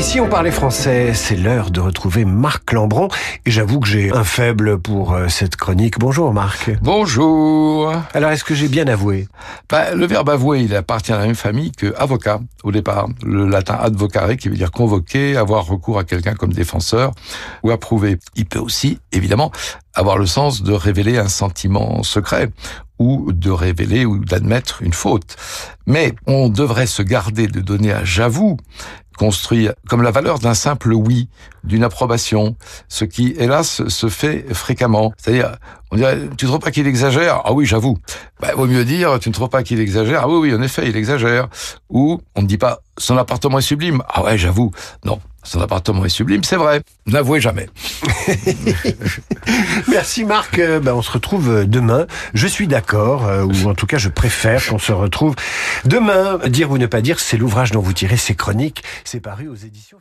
Et si on parlait français, c'est l'heure de retrouver Marc Lambron. Et j'avoue que j'ai un faible pour euh, cette chronique. Bonjour Marc. Bonjour. Alors est-ce que j'ai bien avoué? Bah, Le verbe avouer, il appartient à la même famille que avocat au départ. Le latin advocare qui veut dire convoquer, avoir recours à quelqu'un comme défenseur ou approuver. Il peut aussi, évidemment, avoir le sens de révéler un sentiment secret ou de révéler ou d'admettre une faute. Mais on devrait se garder de donner à j'avoue construit comme la valeur d'un simple oui, d'une approbation, ce qui, hélas, se fait fréquemment. C'est-à-dire, on dirait, tu trouves pas qu'il exagère? Ah oui, j'avoue. Bah, vaut mieux dire, tu ne trouves pas qu'il exagère? Ah oui, oui, en effet, il exagère. Ou, on ne dit pas, son appartement est sublime. Ah ouais, j'avoue. Non, son appartement est sublime, c'est vrai. N'avouez jamais. Merci Marc. Euh, ben, on se retrouve demain. Je suis d'accord, euh, ou en tout cas je préfère qu'on se retrouve demain. Dire ou ne pas dire, c'est l'ouvrage dont vous tirez ces chroniques. C'est paru aux éditions.